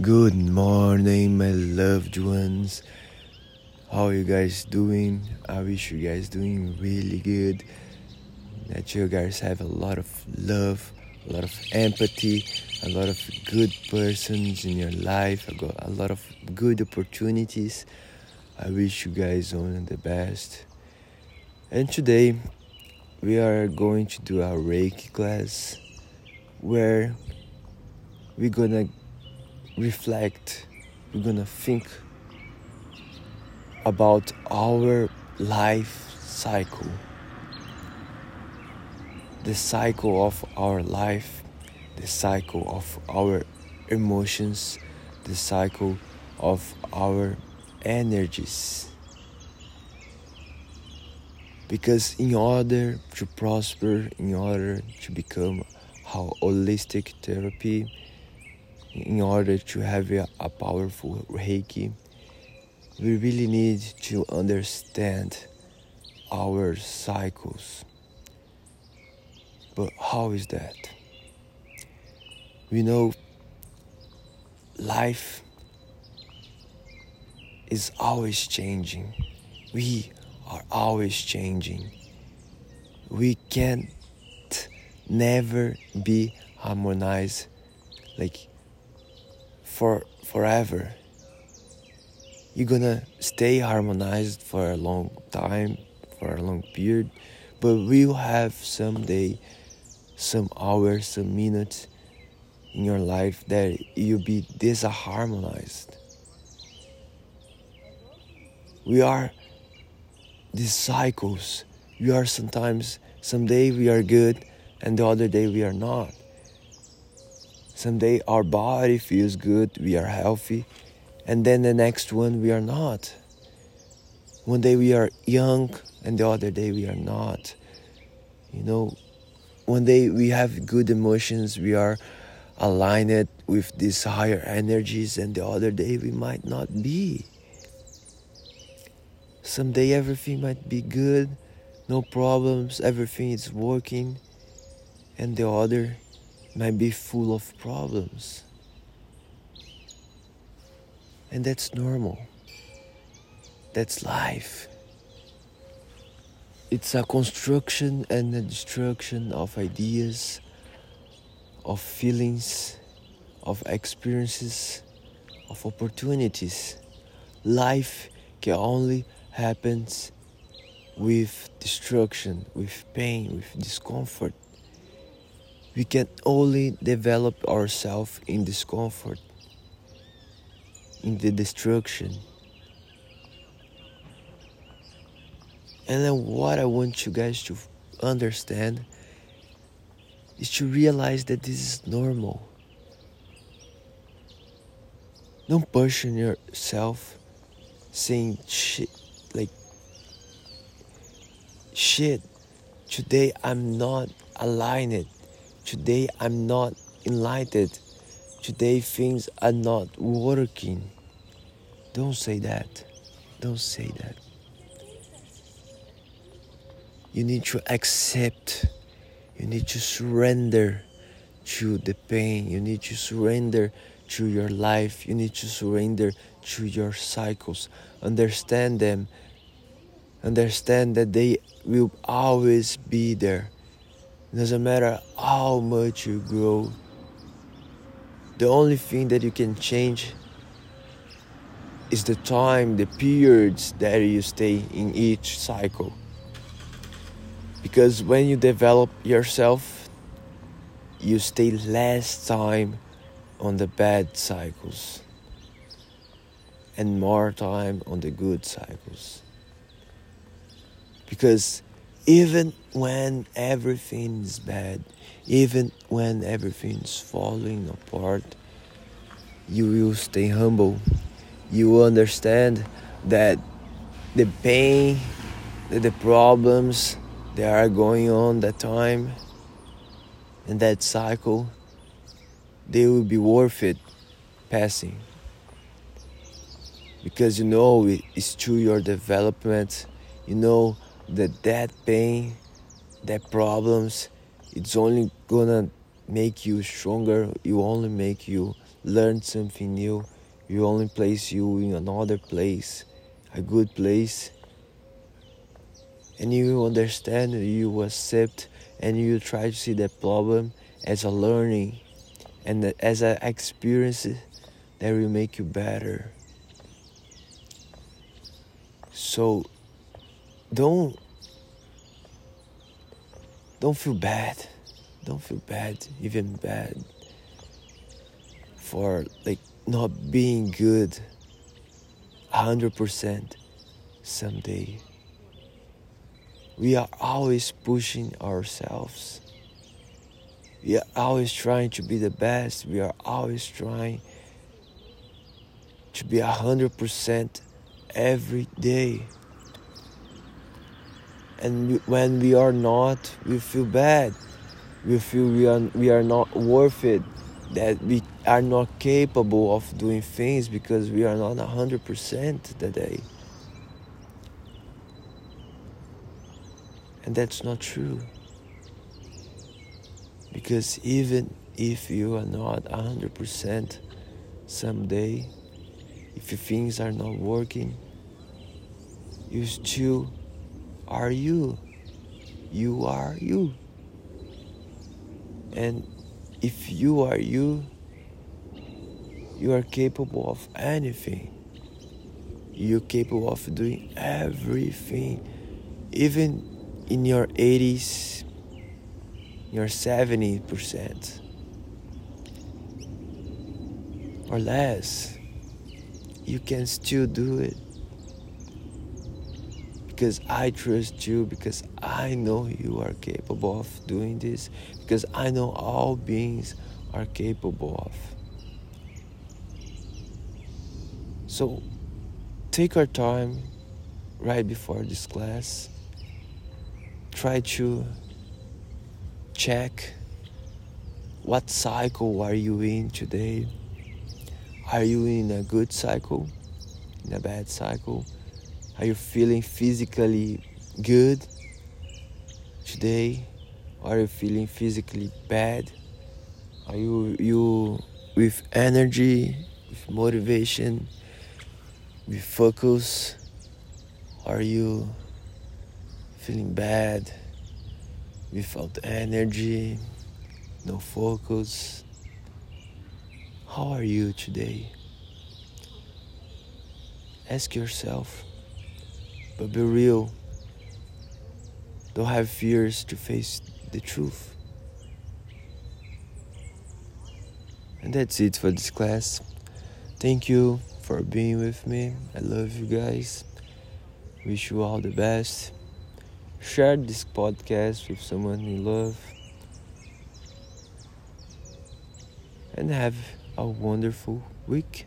Good morning, my loved ones. How are you guys doing? I wish you guys doing really good. That you guys have a lot of love, a lot of empathy, a lot of good persons in your life. I got a lot of good opportunities. I wish you guys only the best. And today we are going to do a Reiki class where we're gonna reflect, we're gonna think about our life cycle, the cycle of our life, the cycle of our emotions, the cycle of our energies. Because in order to prosper, in order to become how holistic therapy, in order to have a, powerful Reiki, we really need to understand our cycles. But how is that? We know life is always changing. We are always changing. We can't never be harmonized like for forever. You're gonna stay harmonized for a long time, for a long period, but we'll have someday some hours, some minutes in your life that you'll be disharmonized. We are these cycles. We are sometimes, someday we are good, and the other day we are not. Someday our body feels good, we are healthy, and then the next one we are not. One day we are young, and the other day we are not. You know, one day we have good emotions, we are aligned with these higher energies, and the other day we might not be. Someday everything might be good, no problems, everything is working, and the other might be full of problems. And that's normal. That's life. It's a construction and a destruction of ideas, of feelings, of experiences, of opportunities. Life can only happen with destruction, with pain, with discomfort. We can only develop ourselves in discomfort, in the destruction. And then, what I want you guys to understand is to realize that this is normal. Don't push on yourself saying shit like shit today i'm not aligned today i'm not enlightened. Today things are not working. Don't say that. Don't say that. You need to accept. You need to surrender to the pain. You need to surrender to your life. You need to surrender to your cycles. Understand them. Understand that they will always be there doesn't matter how much you grow the only thing that you can change is the time the periods that you stay in each cycle because when you develop yourself you stay less time on the bad cycles and more time on the good cycles. Because even when everything is bad, even when everything is falling apart, you will stay humble. You will understand that the pain, the problems that are going on that time and that cycle, they will be worth it passing because you know it's to your development you know that that pain that problems it's only gonna make you stronger you only make you learn something new, you only place you in another place, a good place. And you understand, you accept, and you try to see that problem as a learning and as an experience that will make you better. So don't don't feel bad. Don't feel bad, even bad for like not being good 100% someday. We are always pushing ourselves. We are always trying to be the best. We are always trying to be 100% every day. And when we are not, we feel bad. We feel we are, we are not worth it, that we are not capable of doing things because we are not 100% today. And that's not true. Because even if you are not 100% someday, if things are not working, you still are you. You are you. And if you are you, you are capable of anything. You're capable of doing everything, even in your 80s, your 70% or less. You can still do it because I trust you, because I know you are capable of doing this, because I know all beings are capable of. So take our time right before this class. Try to check what cycle are you in today? Are you in a good cycle? In a bad cycle? Are you feeling physically good today? Are you feeling physically bad? Are you you with energy, with motivation, with focus? Are you feeling bad, without energy, no focus? How are you today? Ask yourself. But be real. Don't have fears to face the truth. And that's it for this class. Thank you for being with me. I love you guys. Wish you all the best. Share this podcast with someone you love. And have a wonderful week.